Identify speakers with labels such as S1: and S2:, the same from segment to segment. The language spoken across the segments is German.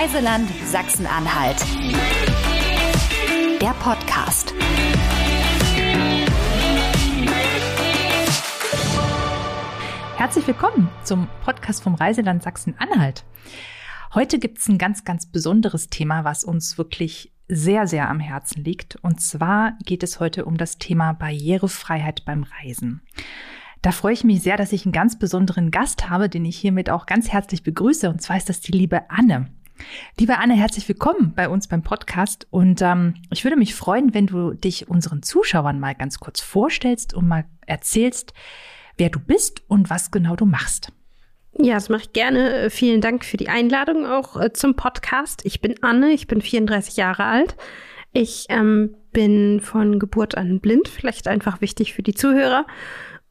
S1: Reiseland Sachsen-Anhalt. Der Podcast.
S2: Herzlich willkommen zum Podcast vom Reiseland Sachsen-Anhalt. Heute gibt es ein ganz, ganz besonderes Thema, was uns wirklich sehr, sehr am Herzen liegt. Und zwar geht es heute um das Thema Barrierefreiheit beim Reisen. Da freue ich mich sehr, dass ich einen ganz besonderen Gast habe, den ich hiermit auch ganz herzlich begrüße. Und zwar ist das die liebe Anne. Liebe Anne, herzlich willkommen bei uns beim Podcast. Und ähm, ich würde mich freuen, wenn du dich unseren Zuschauern mal ganz kurz vorstellst und mal erzählst, wer du bist und was genau du machst.
S3: Ja, das mache ich gerne. Äh, vielen Dank für die Einladung auch äh, zum Podcast. Ich bin Anne, ich bin 34 Jahre alt. Ich ähm, bin von Geburt an blind, vielleicht einfach wichtig für die Zuhörer.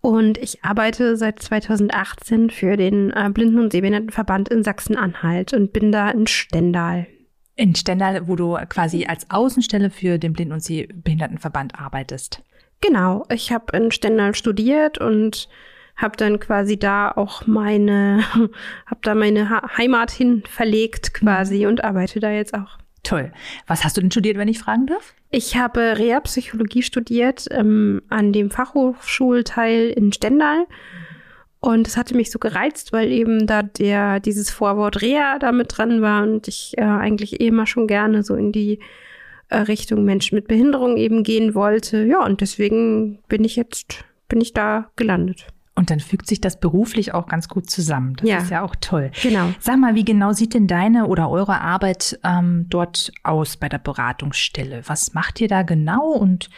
S3: Und ich arbeite seit 2018 für den äh, Blinden- und Sehbehindertenverband in Sachsen-Anhalt und bin da in Stendal.
S2: In Stendal, wo du quasi als Außenstelle für den Blinden- und Sehbehindertenverband arbeitest.
S3: Genau, ich habe in Stendal studiert und habe dann quasi da auch meine, habe da meine Heimat hin verlegt quasi mhm. und arbeite da jetzt auch.
S2: Toll. Was hast du denn studiert, wenn ich fragen darf?
S3: Ich habe Reha-Psychologie studiert ähm, an dem Fachhochschulteil in Stendal. Und es hatte mich so gereizt, weil eben da der, dieses Vorwort Reha da mit dran war und ich äh, eigentlich eh immer schon gerne so in die äh, Richtung Menschen mit Behinderung eben gehen wollte. Ja, und deswegen bin ich jetzt, bin ich da gelandet.
S2: Und dann fügt sich das beruflich auch ganz gut zusammen. Das
S3: ja.
S2: ist ja auch toll.
S3: Genau.
S2: Sag mal, wie genau sieht denn deine oder eure Arbeit ähm, dort aus bei der Beratungsstelle? Was macht ihr da genau und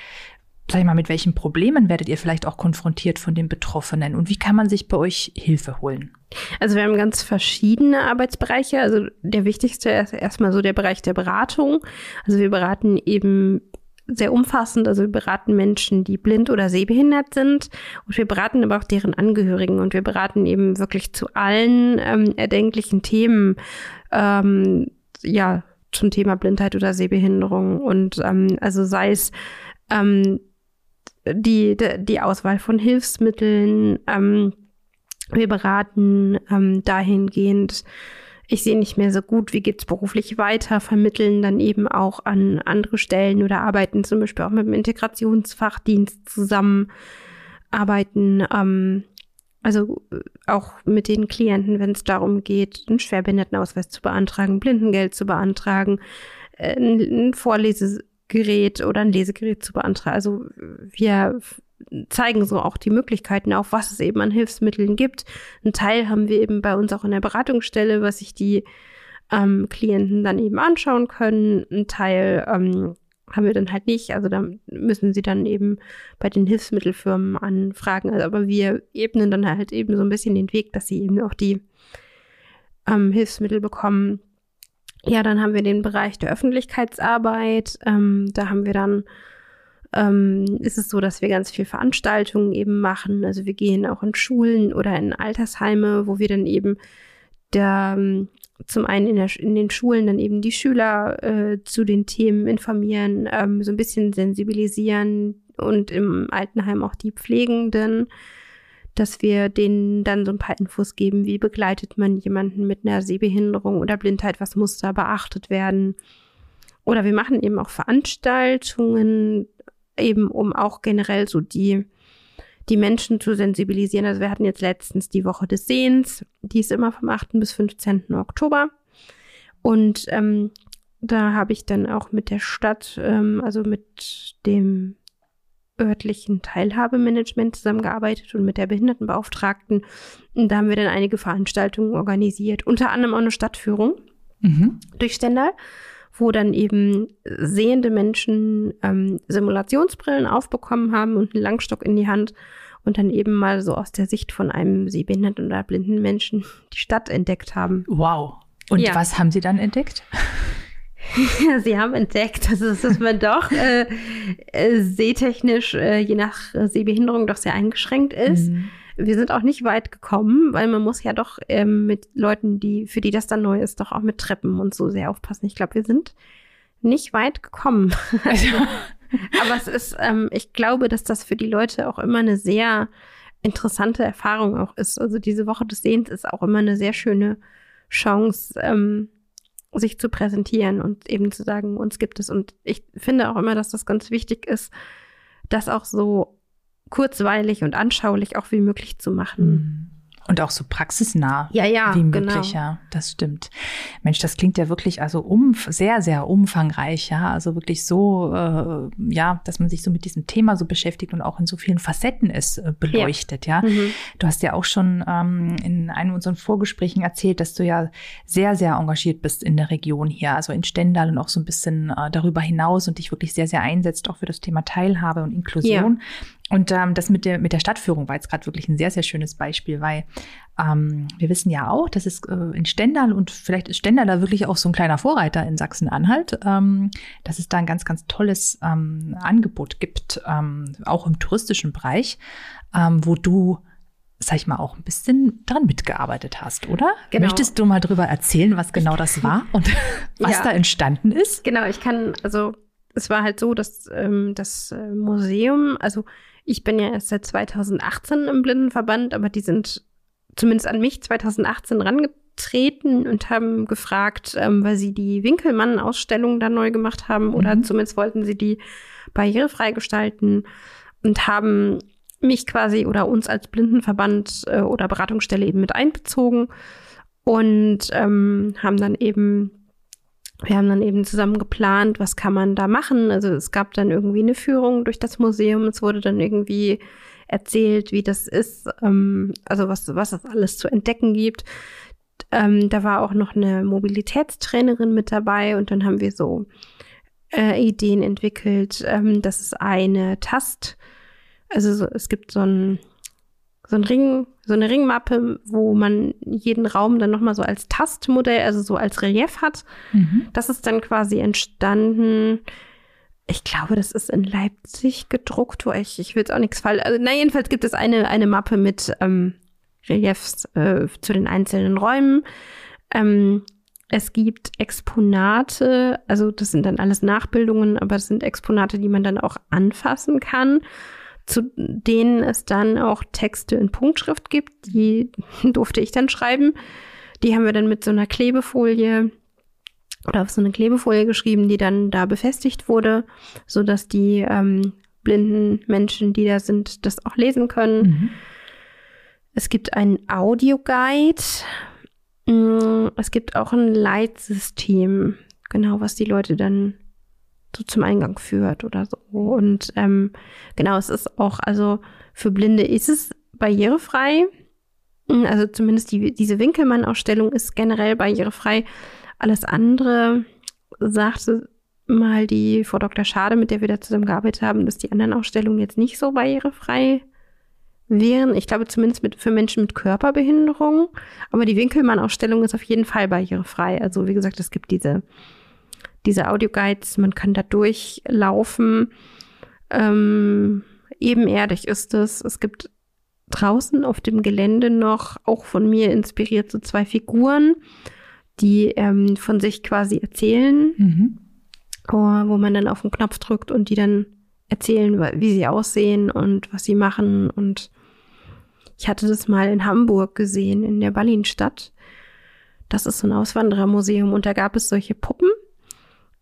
S2: sag ich mal, mit welchen Problemen werdet ihr vielleicht auch konfrontiert von den Betroffenen und wie kann man sich bei euch Hilfe holen?
S3: Also wir haben ganz verschiedene Arbeitsbereiche. Also der wichtigste ist erstmal so der Bereich der Beratung. Also wir beraten eben sehr umfassend. Also wir beraten Menschen, die blind oder sehbehindert sind. Und wir beraten aber auch deren Angehörigen. Und wir beraten eben wirklich zu allen ähm, erdenklichen Themen, ähm, ja, zum Thema Blindheit oder Sehbehinderung. Und ähm, also sei es ähm, die, die Auswahl von Hilfsmitteln, ähm, wir beraten ähm, dahingehend, ich sehe nicht mehr so gut, wie geht's beruflich weiter, vermitteln dann eben auch an andere Stellen oder arbeiten zum Beispiel auch mit dem Integrationsfachdienst zusammen, arbeiten ähm, also äh, auch mit den Klienten, wenn es darum geht, einen Schwerbehindertenausweis zu beantragen, Blindengeld zu beantragen, äh, ein Vorlesegerät oder ein Lesegerät zu beantragen. Also wir zeigen so auch die Möglichkeiten auf, was es eben an Hilfsmitteln gibt. Ein Teil haben wir eben bei uns auch in der Beratungsstelle, was sich die ähm, Klienten dann eben anschauen können. Ein Teil ähm, haben wir dann halt nicht. Also da müssen sie dann eben bei den Hilfsmittelfirmen anfragen. Also, aber wir ebnen dann halt eben so ein bisschen den Weg, dass sie eben auch die ähm, Hilfsmittel bekommen. Ja, dann haben wir den Bereich der Öffentlichkeitsarbeit. Ähm, da haben wir dann ähm, ist es so, dass wir ganz viel Veranstaltungen eben machen. Also wir gehen auch in Schulen oder in Altersheime, wo wir dann eben der, ähm, zum einen in, der, in den Schulen dann eben die Schüler äh, zu den Themen informieren, ähm, so ein bisschen sensibilisieren und im Altenheim auch die Pflegenden, dass wir denen dann so ein paar Infos geben, wie begleitet man jemanden mit einer Sehbehinderung oder Blindheit, was muss da beachtet werden. Oder wir machen eben auch Veranstaltungen, eben um auch generell so die, die Menschen zu sensibilisieren. Also wir hatten jetzt letztens die Woche des Sehens, die ist immer vom 8. bis 15. Oktober. Und ähm, da habe ich dann auch mit der Stadt, ähm, also mit dem örtlichen Teilhabemanagement zusammengearbeitet und mit der Behindertenbeauftragten. Und da haben wir dann einige Veranstaltungen organisiert, unter anderem auch eine Stadtführung mhm. durch Stendal wo dann eben sehende Menschen ähm, Simulationsbrillen aufbekommen haben und einen Langstock in die Hand und dann eben mal so aus der Sicht von einem sehbehinderten oder blinden Menschen die Stadt entdeckt haben.
S2: Wow. Und ja. was haben Sie dann entdeckt?
S3: Sie haben entdeckt, dass, dass man doch äh, äh, sehtechnisch äh, je nach Sehbehinderung doch sehr eingeschränkt ist. Mhm wir sind auch nicht weit gekommen, weil man muss ja doch ähm, mit Leuten, die, für die das dann neu ist, doch auch mit Treppen und so sehr aufpassen. Ich glaube, wir sind nicht weit gekommen. Also, aber es ist, ähm, ich glaube, dass das für die Leute auch immer eine sehr interessante Erfahrung auch ist. Also diese Woche des Sehens ist auch immer eine sehr schöne Chance, ähm, sich zu präsentieren und eben zu sagen, uns gibt es. Und ich finde auch immer, dass das ganz wichtig ist, das auch so kurzweilig und anschaulich auch wie möglich zu machen.
S2: Mhm. Und auch so praxisnah
S3: ja, ja,
S2: wie möglich, genau. ja, das stimmt. Mensch, das klingt ja wirklich also um, sehr, sehr umfangreich, ja, also wirklich so, äh, ja, dass man sich so mit diesem Thema so beschäftigt und auch in so vielen Facetten es äh, beleuchtet, ja. ja. Mhm. Du hast ja auch schon ähm, in einem unserer Vorgesprächen erzählt, dass du ja sehr, sehr engagiert bist in der Region hier, also in Stendal und auch so ein bisschen äh, darüber hinaus und dich wirklich sehr, sehr einsetzt, auch für das Thema Teilhabe und Inklusion. Ja. Und ähm, das mit der, mit der Stadtführung war jetzt gerade wirklich ein sehr, sehr schönes Beispiel, weil ähm, wir wissen ja auch, dass es äh, in Stendal und vielleicht ist Stendal da wirklich auch so ein kleiner Vorreiter in Sachsen-Anhalt, ähm, dass es da ein ganz, ganz tolles ähm, Angebot gibt, ähm, auch im touristischen Bereich, ähm, wo du sag ich mal, auch ein bisschen dran mitgearbeitet hast, oder? Genau. Möchtest du mal drüber erzählen, was genau das war und was ja. da entstanden ist?
S3: Genau, ich kann, also es war halt so, dass ähm, das äh, Museum, also ich bin ja erst seit 2018 im Blindenverband, aber die sind zumindest an mich 2018 rangetreten und haben gefragt, ähm, weil sie die Winkelmann-Ausstellung da neu gemacht haben mhm. oder zumindest wollten sie die barrierefrei gestalten und haben mich quasi oder uns als Blindenverband äh, oder Beratungsstelle eben mit einbezogen und ähm, haben dann eben wir haben dann eben zusammen geplant, was kann man da machen. Also es gab dann irgendwie eine Führung durch das Museum. Es wurde dann irgendwie erzählt, wie das ist, ähm, also was, was es alles zu entdecken gibt. Ähm, da war auch noch eine Mobilitätstrainerin mit dabei und dann haben wir so äh, Ideen entwickelt. Ähm, das ist eine Tast, also so, es gibt so ein so ein Ring, so eine Ringmappe, wo man jeden Raum dann nochmal so als Tastmodell, also so als Relief hat. Mhm. Das ist dann quasi entstanden. Ich glaube, das ist in Leipzig gedruckt, wo ich, ich will jetzt auch nichts falsch. Also, na, jedenfalls gibt es eine, eine Mappe mit ähm, Reliefs äh, zu den einzelnen Räumen. Ähm, es gibt Exponate, also das sind dann alles Nachbildungen, aber das sind Exponate, die man dann auch anfassen kann zu denen es dann auch Texte in Punktschrift gibt. Die durfte ich dann schreiben. Die haben wir dann mit so einer Klebefolie oder auf so eine Klebefolie geschrieben, die dann da befestigt wurde, so dass die ähm, blinden Menschen, die da sind, das auch lesen können. Mhm. Es gibt einen Audioguide. Mm, es gibt auch ein Leitsystem, genau, was die Leute dann so zum Eingang führt oder so. Und ähm, genau, es ist auch, also für Blinde ist es barrierefrei. Also zumindest die, diese Winkelmann-Ausstellung ist generell barrierefrei. Alles andere sagte mal die Frau Dr. Schade, mit der wir da zusammengearbeitet haben, dass die anderen Ausstellungen jetzt nicht so barrierefrei wären. Ich glaube zumindest mit, für Menschen mit Körperbehinderung. Aber die Winkelmann-Ausstellung ist auf jeden Fall barrierefrei. Also wie gesagt, es gibt diese diese Audioguides, man kann da durchlaufen. Ähm, ebenerdig ist es. Es gibt draußen auf dem Gelände noch, auch von mir inspiriert, so zwei Figuren, die ähm, von sich quasi erzählen, mhm. wo man dann auf den Knopf drückt und die dann erzählen, wie sie aussehen und was sie machen. Und ich hatte das mal in Hamburg gesehen, in der Berlinstadt. Das ist so ein Auswanderermuseum und da gab es solche Puppen,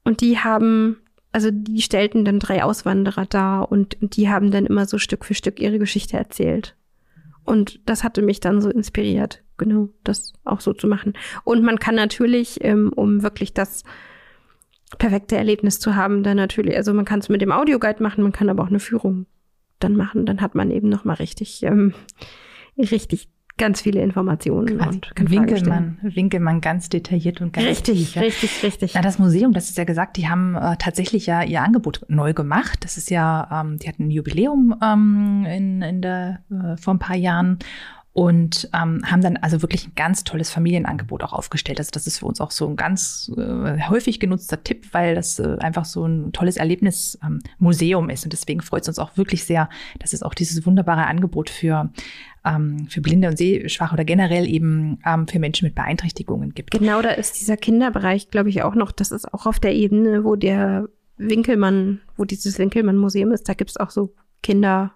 S3: und die haben, also die stellten dann drei Auswanderer dar und, und die haben dann immer so Stück für Stück ihre Geschichte erzählt. Und das hatte mich dann so inspiriert, genau, das auch so zu machen. Und man kann natürlich, ähm, um wirklich das perfekte Erlebnis zu haben, dann natürlich, also man kann es mit dem Audioguide machen, man kann aber auch eine Führung dann machen, dann hat man eben noch mal richtig, ähm, richtig ganz viele Informationen
S2: Quasi und kann Winkelmann, Winkelmann ganz detailliert und ganz
S3: richtig, tief, richtig, richtig.
S2: Ja, das Museum, das ist ja gesagt, die haben äh, tatsächlich ja ihr Angebot neu gemacht. Das ist ja, ähm, die hatten ein Jubiläum ähm, in, in der äh, vor ein paar Jahren und ähm, haben dann also wirklich ein ganz tolles Familienangebot auch aufgestellt. Also das ist für uns auch so ein ganz äh, häufig genutzter Tipp, weil das äh, einfach so ein tolles Erlebnismuseum ähm, ist. Und deswegen freut es uns auch wirklich sehr, dass es auch dieses wunderbare Angebot für ähm, für Blinde und Sehschwache oder generell eben ähm, für Menschen mit Beeinträchtigungen gibt.
S3: Genau, da ist dieser Kinderbereich, glaube ich, auch noch. Das ist auch auf der Ebene, wo der Winkelmann, wo dieses Winkelmann-Museum ist. Da gibt es auch so Kinder.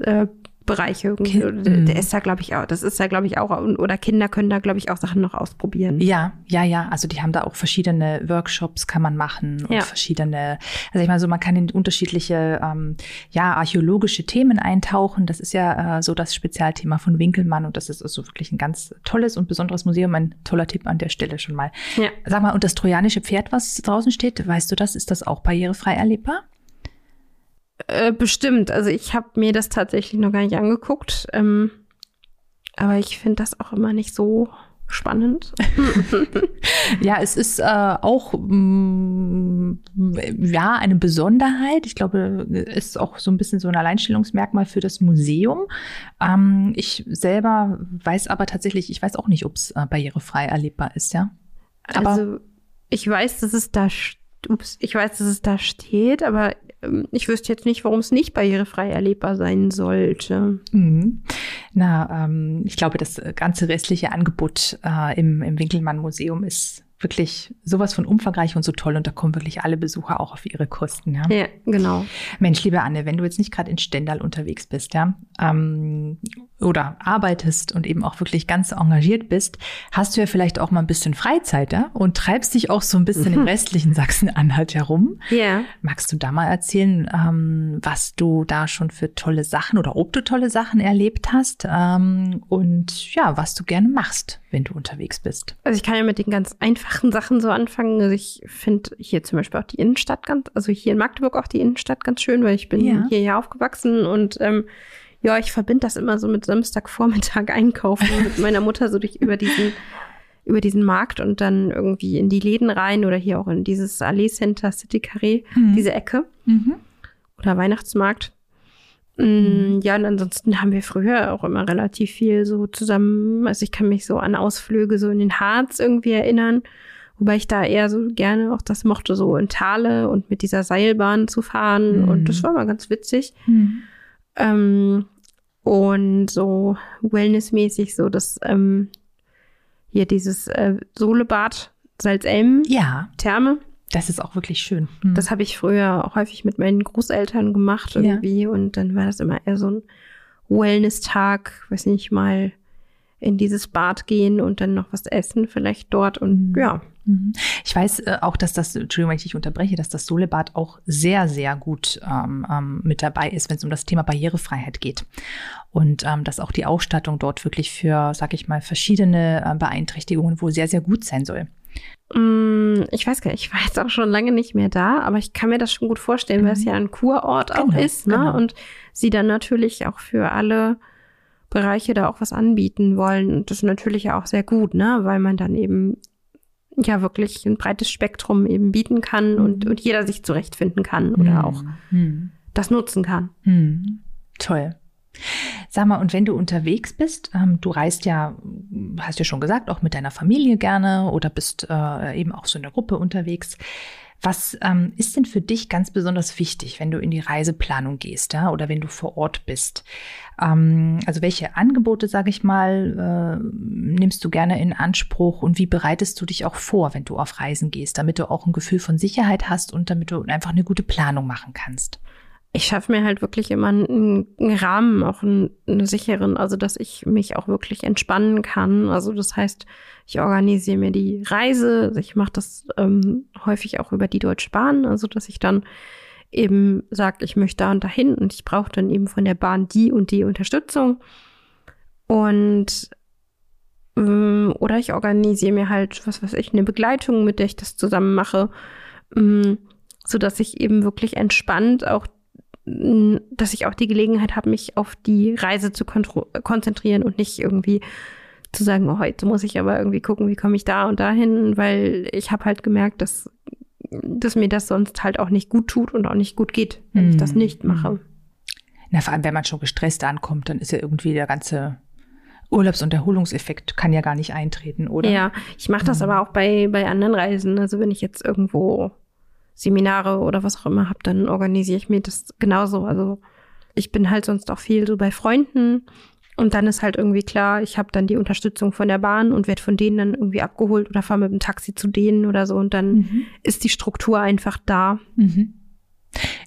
S3: Äh, Bereiche. Irgendwie.
S2: Okay.
S3: Der, der ist da, glaube ich, auch. Das ist da, glaube ich, auch. Oder Kinder können da, glaube ich, auch Sachen noch ausprobieren.
S2: Ja, ja, ja. Also die haben da auch verschiedene Workshops, kann man machen und
S3: Ja.
S2: verschiedene. Also ich meine, so man kann in unterschiedliche, ähm, ja, archäologische Themen eintauchen. Das ist ja äh, so das Spezialthema von Winkelmann und das ist also wirklich ein ganz tolles und besonderes Museum. Ein toller Tipp an der Stelle schon mal.
S3: Ja.
S2: Sag mal, und das trojanische Pferd, was draußen steht, weißt du das? Ist das auch barrierefrei erlebbar?
S3: Äh, bestimmt. Also ich habe mir das tatsächlich noch gar nicht angeguckt. Ähm, aber ich finde das auch immer nicht so spannend.
S2: Ja, es ist äh, auch mm, ja eine Besonderheit. Ich glaube, ist auch so ein bisschen so ein Alleinstellungsmerkmal für das Museum. Ähm, ich selber weiß aber tatsächlich, ich weiß auch nicht, ob es äh, barrierefrei erlebbar ist, ja. Aber-
S3: also ich weiß, dass es da, ups, ich weiß, dass es da steht, aber ich wüsste jetzt nicht, warum es nicht barrierefrei erlebbar sein sollte.
S2: Mhm. Na, ähm, ich glaube, das ganze restliche Angebot äh, im, im Winkelmann-Museum ist wirklich sowas von umfangreich und so toll und da kommen wirklich alle Besucher auch auf ihre Kosten, ja.
S3: Ja, genau.
S2: Mensch, liebe Anne, wenn du jetzt nicht gerade in Stendal unterwegs bist, ja, ähm, oder arbeitest und eben auch wirklich ganz engagiert bist, hast du ja vielleicht auch mal ein bisschen Freizeit, ja, und treibst dich auch so ein bisschen im restlichen Sachsen-Anhalt herum.
S3: Ja.
S2: Magst du da mal erzählen, ähm, was du da schon für tolle Sachen oder ob du tolle Sachen erlebt hast ähm, und ja, was du gerne machst, wenn du unterwegs bist?
S3: Also ich kann ja mit den ganz einfachen Sachen so anfangen. Also ich finde hier zum Beispiel auch die Innenstadt ganz, also hier in Magdeburg auch die Innenstadt ganz schön, weil ich bin
S2: Ja.
S3: hier ja aufgewachsen und ähm, ja, ich verbinde das immer so mit Samstagvormittag einkaufen mit meiner Mutter so durch über diesen über diesen Markt und dann irgendwie in die Läden rein oder hier auch in dieses Allee Center City Carré,
S2: Mhm.
S3: diese Ecke
S2: Mhm.
S3: oder Weihnachtsmarkt. Mm, Ja, und ansonsten haben wir früher auch immer relativ viel so zusammen, also ich kann mich so an Ausflüge so in den Harz irgendwie erinnern, wobei ich da eher so gerne auch das mochte, so in Thale und mit dieser Seilbahn zu fahren
S2: Mhm.
S3: und das war mal ganz witzig.
S2: Mhm.
S3: Ähm, und so wellnessmäßig so das ähm, hier dieses äh, Solebad Salzelm
S2: Ja,
S3: Therme.
S2: Das ist auch wirklich schön. Mhm.
S3: Das habe ich früher auch häufig mit meinen Großeltern gemacht
S2: Ja.
S3: irgendwie und dann war das immer eher so ein Wellness-Tag, weiß nicht, mal in dieses Bad gehen und dann noch was essen vielleicht dort und
S2: Mhm.
S3: ja.
S2: Ich weiß äh, auch, dass das, Entschuldigung, wenn ich dich unterbreche, dass das Solebad auch sehr, sehr gut ähm, ähm, mit dabei ist, wenn es um das Thema Barrierefreiheit geht. Und ähm, dass auch die Ausstattung dort wirklich für, sag ich mal, verschiedene äh, Beeinträchtigungen wohl sehr, sehr gut sein soll.
S3: Mm, Ich weiß gar nicht, ich war jetzt auch schon lange nicht mehr da, aber ich kann mir das schon gut vorstellen, weil es
S2: Mhm.
S3: ja ein Kurort auch
S2: Genau,
S3: ist, ne?
S2: genau.
S3: Und sie dann natürlich auch für alle Bereiche da auch was anbieten wollen. Und das ist natürlich ja auch sehr gut, ne? Weil man dann eben ja wirklich ein breites Spektrum eben bieten kann und,
S2: Mhm.
S3: und jeder sich zurechtfinden kann oder auch
S2: Hm.
S3: das nutzen kann.
S2: Hm. Toll. Sag mal, und wenn du unterwegs bist, ähm, du reist ja, hast ja schon gesagt, auch mit deiner Familie gerne oder bist äh, eben auch so in der Gruppe unterwegs. Was ähm, ist denn für dich ganz besonders wichtig, wenn du in die Reiseplanung gehst, ja, oder wenn du vor Ort bist? Ähm, also welche Angebote, sage ich mal, äh, nimmst du gerne in Anspruch und wie bereitest du dich auch vor, wenn du auf Reisen gehst, damit du auch ein Gefühl von Sicherheit hast und damit du einfach eine gute Planung machen kannst?
S3: Ich schaffe mir halt wirklich immer einen, einen Rahmen, auch einen, einen sicheren, also dass ich mich auch wirklich entspannen kann. Also das heißt, ich organisiere mir die Reise. Ich mache das ähm, häufig auch über die Deutsche Bahn, also dass ich dann eben sage, ich möchte da und dahin und ich brauche dann eben von der Bahn die und die Unterstützung. Und ähm, oder ich organisiere mir halt, was weiß ich, eine Begleitung, mit der ich das zusammen mache, ähm, so dass ich eben wirklich entspannt auch dass ich auch die Gelegenheit habe, mich auf die Reise zu konzentrieren und nicht irgendwie zu sagen, oh, heute muss ich aber irgendwie gucken, wie komme ich da und dahin, weil ich habe halt gemerkt, dass, dass mir das sonst halt auch nicht gut tut und auch nicht gut geht, wenn ich das
S2: Mhm.
S3: nicht mache.
S2: Na, vor allem, wenn man schon gestresst ankommt, dann ist ja irgendwie der ganze Urlaubs- und Erholungseffekt kann ja gar nicht eintreten, oder?
S3: Ja, ich mache das
S2: Mhm.
S3: aber auch bei, bei anderen Reisen. Also wenn ich jetzt irgendwo Seminare oder was auch immer habe, dann organisiere ich mir das genauso. Also ich bin halt sonst auch viel so bei Freunden und dann ist halt irgendwie klar, ich habe dann die Unterstützung von der Bahn und werde von denen dann irgendwie abgeholt oder fahre mit dem Taxi zu denen oder so und dann
S2: Mhm.
S3: ist die Struktur einfach da.
S2: Mhm.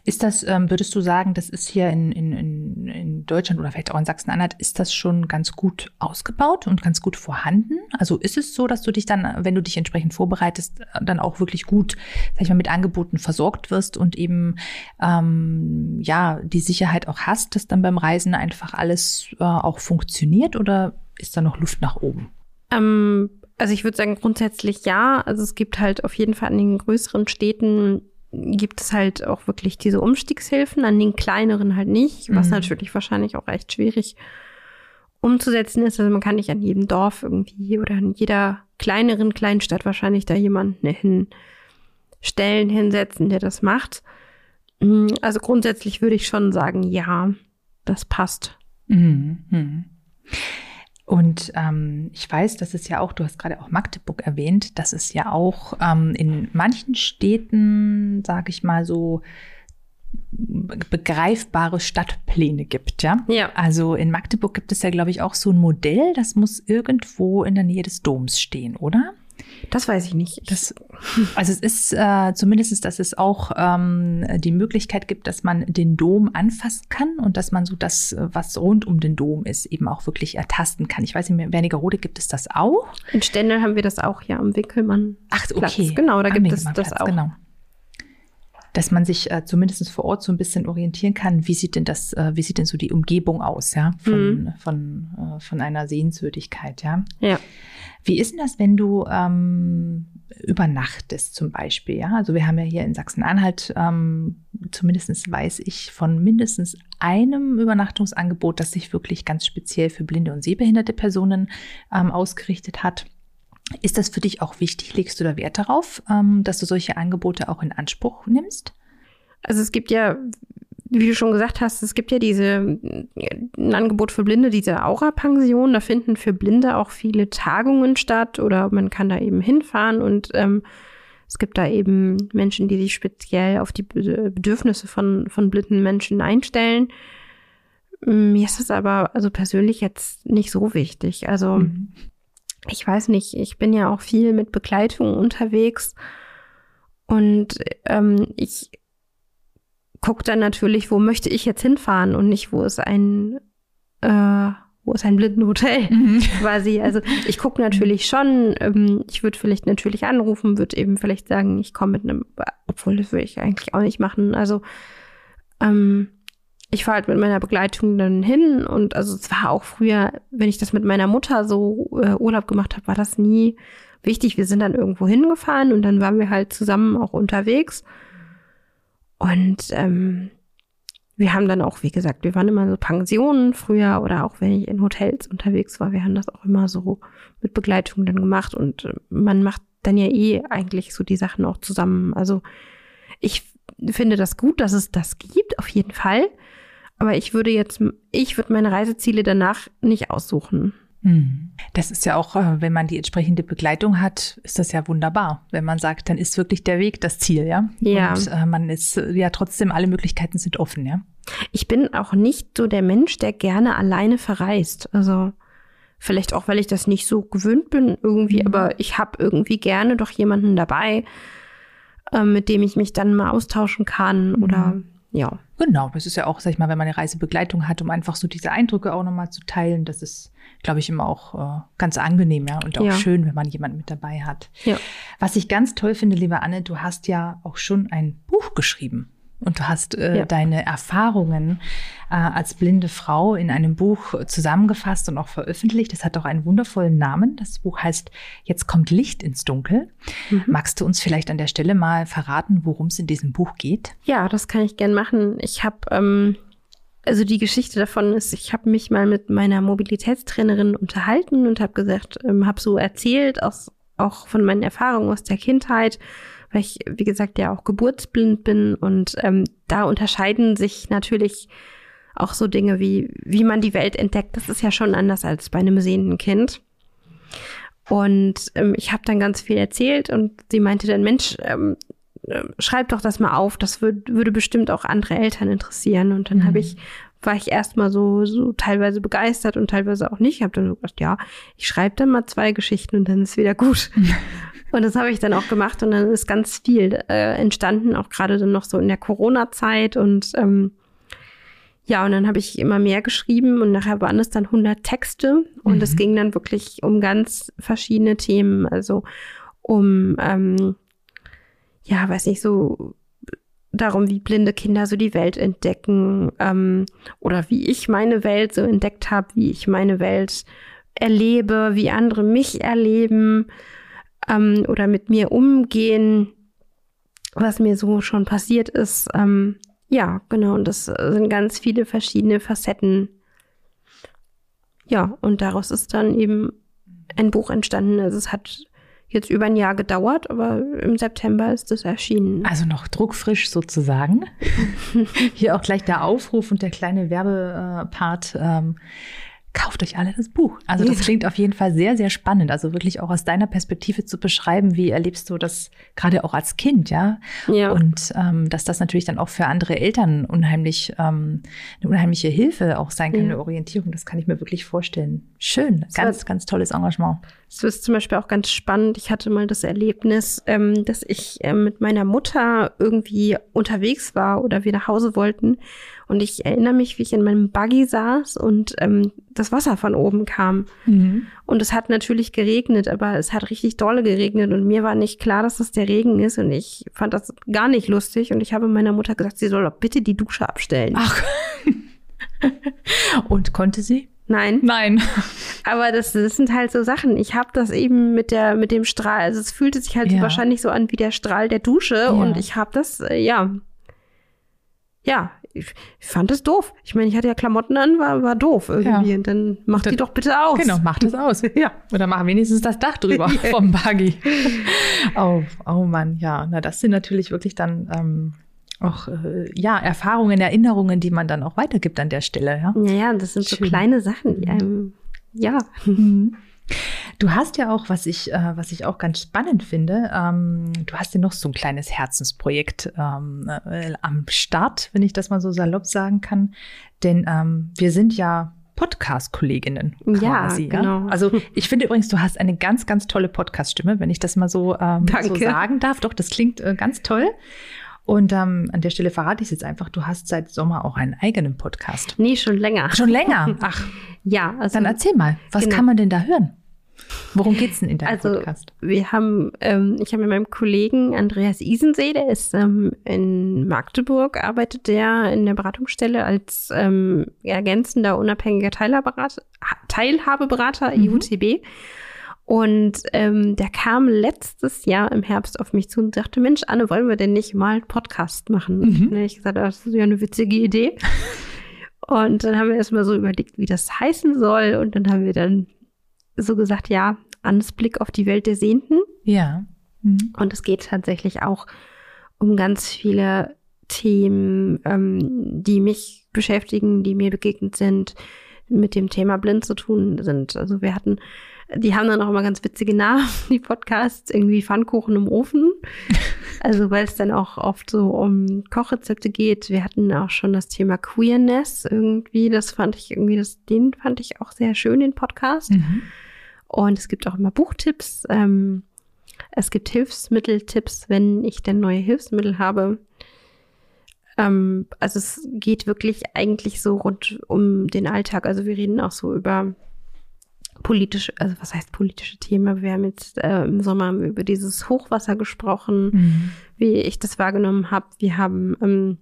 S2: Ist das, ähm, würdest du sagen, das ist hier in, in, in, in Deutschland oder vielleicht auch in Sachsen-Anhalt, ist das schon ganz gut ausgebaut und ganz gut vorhanden? Also ist es so, dass du dich dann, wenn du dich entsprechend vorbereitest, dann auch wirklich gut, sag ich mal, mit Angeboten versorgt wirst und eben ähm, ja die Sicherheit auch hast, dass dann beim Reisen einfach alles äh, auch funktioniert oder ist da noch Luft nach oben?
S3: Ähm, also ich würde sagen grundsätzlich ja. Also es gibt halt auf jeden Fall an den größeren Städten gibt es halt auch wirklich diese Umstiegshilfen, an den kleineren halt nicht, was mhm. natürlich wahrscheinlich auch recht schwierig umzusetzen ist. Also man kann nicht an jedem Dorf irgendwie oder in jeder kleineren Kleinstadt wahrscheinlich da jemanden hinstellen, hinsetzen, der das macht. Mm, also grundsätzlich würde ich schon sagen, ja, das passt. Mhm.
S2: Und ähm, ich weiß, dass es ja auch, du hast gerade auch Magdeburg erwähnt, dass es ja auch ähm, in manchen Städten, sage ich mal so, begreifbare Stadtpläne gibt, ja?
S3: Ja.
S2: Also in Magdeburg gibt es ja, glaube ich, auch so ein Modell, das muss irgendwo in der Nähe des Doms stehen, oder?
S3: Das weiß ich nicht.
S2: Das, also es ist äh, zumindest, dass es auch ähm, die Möglichkeit gibt, dass man den Dom anfassen kann und dass man so das, was rund um den Dom ist, eben auch wirklich ertasten kann. Ich weiß nicht, in Wernigerode gibt es das auch.
S3: In Stendal haben wir das auch, ja, am Winkelmann.
S2: Ach, okay.
S3: Genau, da gibt es das auch.
S2: Genau dass man sich äh, zumindest vor Ort so ein bisschen orientieren kann, wie sieht denn das, äh, wie sieht denn so die Umgebung aus, ja, von, mhm. von, äh, von einer Sehenswürdigkeit, ja.
S3: Ja.
S2: Wie ist denn das, wenn du ähm, übernachtest zum Beispiel, ja? Also wir haben ja hier in Sachsen-Anhalt, ähm, zumindest weiß ich von mindestens einem Übernachtungsangebot, das sich wirklich ganz speziell für blinde und sehbehinderte Personen ähm, ausgerichtet hat. Ist das für dich auch wichtig? Legst du da Wert darauf, ähm, dass du solche Angebote auch in Anspruch nimmst?
S3: Also es gibt ja, wie du schon gesagt hast, es gibt ja diese ein Angebot für Blinde, diese Aura-Pension. Da finden für Blinde auch viele Tagungen statt oder man kann da eben hinfahren und ähm, es gibt da eben Menschen, die sich speziell auf die Bedürfnisse von, von blinden Menschen einstellen. Mir ist es aber also persönlich jetzt nicht so wichtig. Also mhm ich weiß nicht, ich bin ja auch viel mit Begleitung unterwegs und ähm, ich gucke dann natürlich, wo möchte ich jetzt hinfahren und nicht, wo ist ein, äh, wo ist ein Blindenhotel mhm. quasi. Also ich gucke natürlich schon, ähm, ich würde vielleicht natürlich anrufen, würde eben vielleicht sagen, ich komme mit einem, obwohl das würde ich eigentlich auch nicht machen. Also ähm, ich fahre halt mit meiner Begleitung dann hin und also es war auch früher, wenn ich das mit meiner Mutter so äh, Urlaub gemacht habe, war das nie wichtig. Wir sind dann irgendwo hingefahren und dann waren wir halt zusammen auch unterwegs. Und ähm, wir haben dann auch, wie gesagt, wir waren immer so Pensionen früher oder auch wenn ich in Hotels unterwegs war, wir haben das auch immer so mit Begleitung dann gemacht und äh, man macht dann ja eh eigentlich so die Sachen auch zusammen. Also ich finde das gut, dass es das gibt, auf jeden Fall. Aber ich würde jetzt, ich würde meine Reiseziele danach nicht aussuchen.
S2: Hm. Das ist ja auch, äh, wenn man die entsprechende Begleitung hat, ist das ja wunderbar. Wenn man sagt, dann ist wirklich der Weg das Ziel, ja.
S3: Ja.
S2: Und äh, man ist ja trotzdem, alle Möglichkeiten sind offen, ja.
S3: Ich bin auch nicht so der Mensch, der gerne alleine verreist. Also vielleicht auch, weil ich das nicht so gewöhnt bin irgendwie, mhm. aber ich habe irgendwie gerne doch jemanden dabei, äh, mit dem ich mich dann mal austauschen kann mhm. oder ja.
S2: Genau, das ist ja auch, sag ich mal, wenn man eine Reisebegleitung hat, um einfach so diese Eindrücke auch nochmal zu teilen. Das ist, glaube ich, immer auch äh, ganz angenehm, ja, und auch ja. schön, wenn man jemanden mit dabei hat.
S3: Ja.
S2: Was ich ganz toll finde, liebe Anne, du hast ja auch schon ein Buch geschrieben. Und du hast äh, ja. deine Erfahrungen äh, als blinde Frau in einem Buch zusammengefasst und auch veröffentlicht. Das hat auch einen wundervollen Namen. Das Buch heißt Jetzt kommt Licht ins Dunkel. Mhm. Magst du uns vielleicht an der Stelle mal verraten, worum es in diesem Buch geht?
S3: Ja, das kann ich gern machen. Ich habe ähm, also die Geschichte davon ist, ich habe mich mal mit meiner Mobilitätstrainerin unterhalten und habe gesagt, ähm, habe so erzählt aus auch von meinen Erfahrungen aus der Kindheit weil ich, wie gesagt, ja auch geburtsblind bin und ähm, da unterscheiden sich natürlich auch so Dinge wie, wie man die Welt entdeckt. Das ist ja schon anders als bei einem sehenden Kind. Und ähm, ich habe dann ganz viel erzählt und sie meinte dann, Mensch, ähm, äh, schreib doch das mal auf, das würd, würde bestimmt auch andere Eltern interessieren. Und dann mhm. habe ich, war ich erstmal so, so teilweise begeistert und teilweise auch nicht. Ich habe dann so gedacht, ja, ich schreibe dann mal zwei Geschichten und dann ist wieder gut. Und das habe ich dann auch gemacht und dann ist ganz viel äh, entstanden, auch gerade dann noch so in der Corona-Zeit und ähm, ja, und dann habe ich immer mehr geschrieben und nachher waren es dann 100 Texte und es
S2: Mhm.
S3: ging dann wirklich um ganz verschiedene Themen, also um, ähm, ja, weiß nicht, so darum, wie blinde Kinder so die Welt entdecken ähm, oder wie ich meine Welt so entdeckt habe, wie ich meine Welt erlebe, wie andere mich erleben ähm, oder mit mir umgehen, was mir so schon passiert ist. Ähm, ja, genau, und das sind ganz viele verschiedene Facetten. Ja, und daraus ist dann eben ein Buch entstanden. Also es hat jetzt über ein Jahr gedauert, aber im September ist es erschienen.
S2: Also noch druckfrisch sozusagen. Hier auch gleich der Aufruf und der kleine Werbepart. Ähm, kauft euch alle das Buch. Also das klingt auf jeden Fall sehr, sehr spannend. Also wirklich auch aus deiner Perspektive zu beschreiben, wie erlebst du das gerade auch als Kind, ja?
S3: Ja.
S2: Und ähm, dass das natürlich dann auch für andere Eltern unheimlich ähm, eine unheimliche Hilfe auch sein kann,
S3: Ja.
S2: eine Orientierung. Das kann ich mir wirklich vorstellen. Schön, ganz,
S3: war-
S2: ganz tolles Engagement.
S3: Es ist zum Beispiel auch ganz spannend. Ich hatte mal das Erlebnis, ähm, dass ich ähm, mit meiner Mutter irgendwie unterwegs war oder wir nach Hause wollten. Und ich erinnere mich, wie ich in meinem Buggy saß und ähm, das Wasser von oben kam. Und es hat natürlich geregnet, aber es hat richtig dolle geregnet und mir war nicht klar, dass das der Regen ist und ich fand das gar nicht lustig und ich habe meiner Mutter gesagt, sie soll doch bitte die Dusche abstellen.
S2: Ach. Und konnte sie?
S3: Nein.
S2: Nein.
S3: Aber das, das sind halt so Sachen. Ich habe das eben mit der mit dem Strahl. Also es fühlte sich halt
S2: Ja.
S3: wahrscheinlich so an wie der Strahl der Dusche
S2: Ja.
S3: und ich habe das äh, ja ja. Ich, fand das doof. Ich meine, ich hatte ja Klamotten an, war, war doof irgendwie.
S2: Ja.
S3: Und dann mach
S2: Dann-
S3: die doch bitte aus.
S2: Genau, mach das aus. Ja. Oder mach wenigstens das Dach drüber vom Buggy. Oh, oh Mann, ja. Na, das sind natürlich wirklich dann ähm, auch äh, ja, Erfahrungen, Erinnerungen, die man dann auch weitergibt an der Stelle, ja.
S3: Ja, ja, das sind so
S2: Schön.
S3: kleine Sachen. Die einem, ja.
S2: Du hast ja auch, was ich, äh, was ich auch ganz spannend finde, ähm, du hast ja noch so ein kleines Herzensprojekt ähm, äh, am Start, wenn ich das mal so salopp sagen kann. Denn ähm, wir sind ja Podcast-Kolleginnen
S3: Ja,
S2: quasi.
S3: genau.
S2: Also ich finde übrigens, du hast eine ganz, ganz tolle Podcast-Stimme, wenn ich das mal so, ähm, so sagen darf. Doch, das klingt äh, ganz toll. Und ähm, an der Stelle verrate ich es jetzt einfach, du hast seit Sommer auch einen eigenen Podcast.
S3: Nee, schon länger.
S2: Schon länger. Ach,
S3: Ja, also
S2: dann erzähl mal, was
S3: Genau.
S2: kann man denn da hören? Worum geht's denn in deinem
S3: Also
S2: Podcast?
S3: wir haben, ähm, ich habe mit meinem Kollegen Andreas Isensee, der ist ähm, in Magdeburg, arbeitet der in der Beratungsstelle als ähm, ergänzender unabhängiger Teilhabeberater, Teilhabeberater
S2: Mhm.
S3: IUTB. Und ähm, der kam letztes Jahr im Herbst auf mich zu und sagte, Mensch, Anne, wollen wir denn nicht mal einen Podcast machen? Und
S2: Mhm.
S3: habe ich gesagt, das ist ja eine witzige Idee. Und dann haben wir erstmal so überlegt, wie das heißen soll. Und dann haben wir dann so gesagt, ja, Annes Blick auf die Welt der Sehnten.
S2: Ja. Mhm.
S3: Und es geht tatsächlich auch um ganz viele Themen, ähm, die mich beschäftigen, die mir begegnet sind, mit dem Thema blind zu tun sind. Also wir hatten, die haben dann auch immer ganz witzige Namen, die Podcasts, irgendwie Pfannkuchen im Ofen. Also weil es dann auch oft so um Kochrezepte geht. Wir hatten auch schon das Thema Queerness irgendwie. Das fand ich irgendwie, das, den fand ich auch sehr schön, den Podcast.
S2: Mhm.
S3: Und es gibt auch immer Buchtipps. Ähm, es gibt Hilfsmitteltipps, wenn ich denn neue Hilfsmittel habe. Ähm, also es geht wirklich eigentlich so rund um den Alltag. Also wir reden auch so über politische, also was heißt politische Themen? Wir haben jetzt äh, im Sommer über dieses Hochwasser gesprochen,
S2: Mhm.
S3: wie ich das wahrgenommen habe. Wir haben, ähm,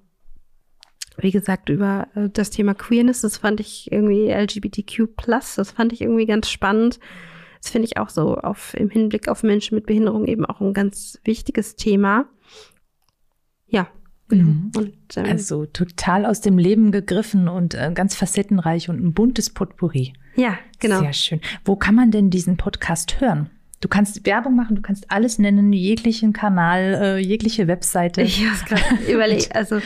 S3: wie gesagt, über äh, das Thema Queerness, das fand ich irgendwie LGBTQ+, das fand ich irgendwie ganz spannend. Das finde ich auch so auf, im Hinblick auf Menschen mit Behinderung eben auch ein ganz wichtiges Thema. Ja, genau.
S2: Mhm.
S3: Und ähm,
S2: Also total aus dem Leben gegriffen und äh, ganz facettenreich und ein buntes Potpourri.
S3: ja, genau.
S2: Sehr schön. Wo kann man denn diesen Podcast hören? Du kannst Werbung machen, du kannst alles nennen, jeglichen Kanal, äh, jegliche Webseite.
S3: Ich habe gerade überlegt. Also,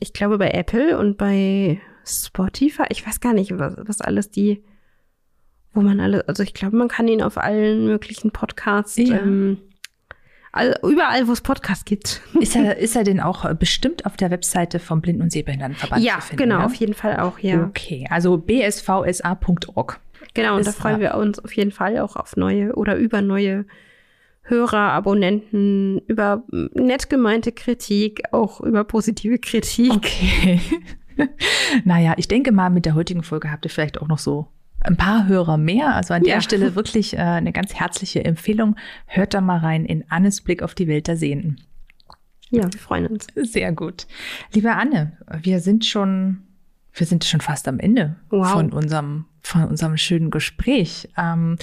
S3: ich glaube bei Apple und bei Spotify, ich weiß gar nicht, was, was alles die, wo man alle, also ich glaube, man kann ihn auf allen möglichen Podcasts,
S2: Ja.
S3: ähm, all, überall, wo es Podcasts gibt.
S2: Ist er, ist er denn auch äh, bestimmt auf der Webseite vom Blinden- und Sehbehindertenverband
S3: ja,
S2: zu finden?
S3: genau,
S2: ne?
S3: auf jeden Fall auch, ja.
S2: Okay, also bsvsa.org.
S3: Genau, und da freuen wir uns auf jeden Fall auch auf neue oder über neue Hörer, Abonnenten, über nett gemeinte Kritik, auch über positive Kritik.
S2: Okay. naja, ich denke mal, mit der heutigen Folge habt ihr vielleicht auch noch so ein paar Hörer mehr. Also an der ja. Stelle wirklich äh, eine ganz herzliche Empfehlung. Hört da mal rein in Annes Blick auf die Welt der Sehenden.
S3: Ja, wir freuen uns.
S2: Sehr gut. Liebe Anne, wir sind schon, wir sind schon fast am Ende wow. von unserem, von unserem schönen Gespräch. Ähm,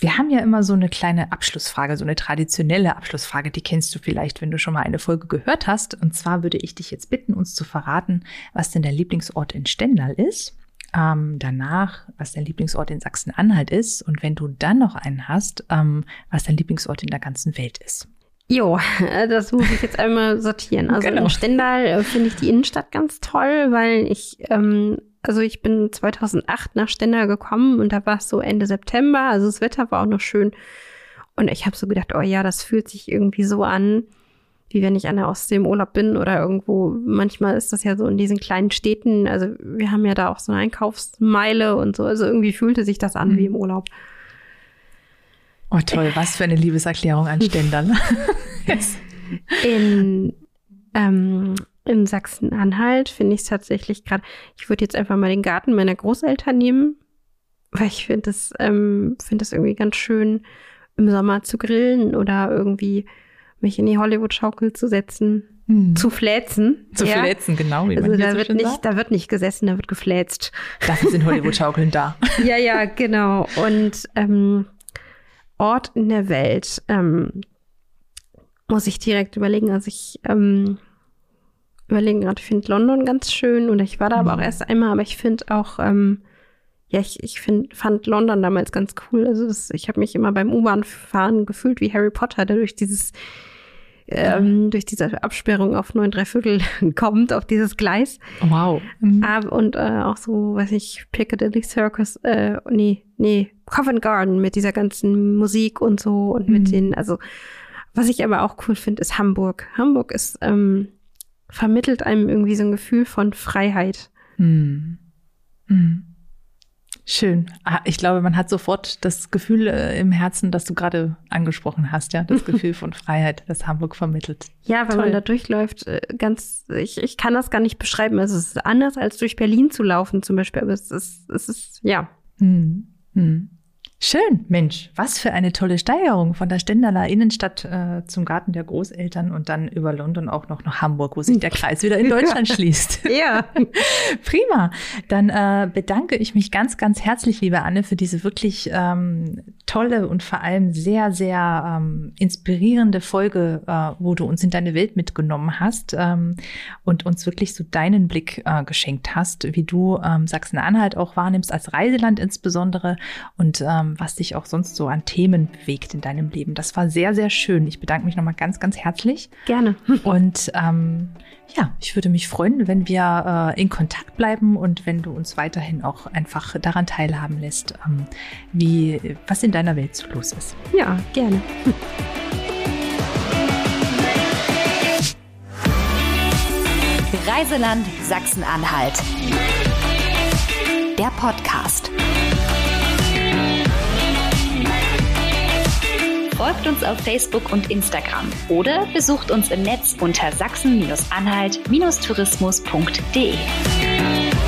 S2: wir haben ja immer so eine kleine Abschlussfrage, so eine traditionelle Abschlussfrage, die kennst du vielleicht, wenn du schon mal eine Folge gehört hast. Und zwar würde ich dich jetzt bitten, uns zu verraten, was denn dein Lieblingsort in Stendal ist. Ähm, danach, was dein Lieblingsort in Sachsen-Anhalt ist und wenn du dann noch einen hast, ähm, was dein Lieblingsort in der ganzen Welt ist.
S3: Jo, das muss ich jetzt einmal sortieren. Also genau. in Stendal äh, finde ich die Innenstadt ganz toll, weil ich, ähm, also ich bin 2008 nach Stendal gekommen und da war es so Ende September, also das Wetter war auch noch schön. Und ich habe so gedacht, oh ja, das fühlt sich irgendwie so an, wie wenn ich an der Ostsee im Urlaub bin oder irgendwo. Manchmal ist das ja so in diesen kleinen Städten. Also wir haben ja da auch so eine Einkaufsmeile und so. Also irgendwie fühlte sich das an mhm. wie im Urlaub.
S2: Oh toll, was für eine Liebeserklärung an Stendal.
S3: yes. In, ähm, in Sachsen-Anhalt finde ich es tatsächlich gerade, ich würde jetzt einfach mal den Garten meiner Großeltern nehmen, weil ich finde das, ähm, finde das irgendwie ganz schön, im Sommer zu grillen oder irgendwie mich in die Hollywood-Schaukel zu setzen, hm. zu fläzen.
S2: Zu ja. fläzen, genau.
S3: Wie also man da, so wird nicht, sagt. da wird nicht gesessen, da wird gefläzt.
S2: Dafür sind Hollywood-Schaukeln da.
S3: ja, ja, genau. Und ähm, Ort in der Welt ähm, muss ich direkt überlegen. Also ich ähm, überlege gerade, ich finde London ganz schön und ich war da mhm. aber auch mhm. erst einmal, aber ich finde auch, ähm, ja, ich, ich find, fand London damals ganz cool. Also das, ich habe mich immer beim U-Bahn-Fahren gefühlt wie Harry Potter, der durch dieses ähm, durch diese Absperrung auf neun Dreiviertel kommt, auf dieses Gleis.
S2: Wow.
S3: Mhm. und äh, auch so, weiß ich, Piccadilly Circus, äh, nee, nee, Covent Garden mit dieser ganzen Musik und so und mhm. mit den, also was ich aber auch cool finde, ist Hamburg. Hamburg ist, ähm, vermittelt einem irgendwie so ein Gefühl von Freiheit.
S2: Mhm. Mhm. Schön. Ah, ich glaube, man hat sofort das Gefühl äh, im Herzen, das du gerade angesprochen hast, ja, das Gefühl von Freiheit, das Hamburg vermittelt.
S3: Ja, wenn Toll. man da durchläuft, äh, ganz, ich, ich kann das gar nicht beschreiben. Also es ist anders als durch Berlin zu laufen zum Beispiel, aber es ist, es ist, ja. Hm.
S2: Hm. Schön, Mensch, was für eine tolle Steigerung von der Stendaler Innenstadt äh, zum Garten der Großeltern und dann über London auch noch nach Hamburg, wo sich der Kreis wieder in Deutschland schließt.
S3: Ja.
S2: Prima. Dann äh, bedanke ich mich ganz, ganz herzlich, liebe Anne, für diese wirklich ähm, tolle und vor allem sehr, sehr ähm, inspirierende Folge, äh, wo du uns in deine Welt mitgenommen hast ähm, und uns wirklich so deinen Blick äh, geschenkt hast, wie du ähm, Sachsen-Anhalt auch wahrnimmst, als Reiseland insbesondere und ähm, was dich auch sonst so an Themen bewegt in deinem Leben. Das war sehr, sehr schön. Ich bedanke mich nochmal ganz, ganz herzlich.
S3: Gerne.
S2: Und ähm, ja, ich würde mich freuen, wenn wir äh, in Kontakt bleiben und wenn du uns weiterhin auch einfach daran teilhaben lässt, ähm, wie, was in deiner Welt so los ist.
S3: Ja, gerne.
S1: Reiseland Sachsen-Anhalt. Der Podcast. folgt uns auf Facebook und Instagram oder besucht uns im Netz unter sachsen-anhalt-tourismus.de.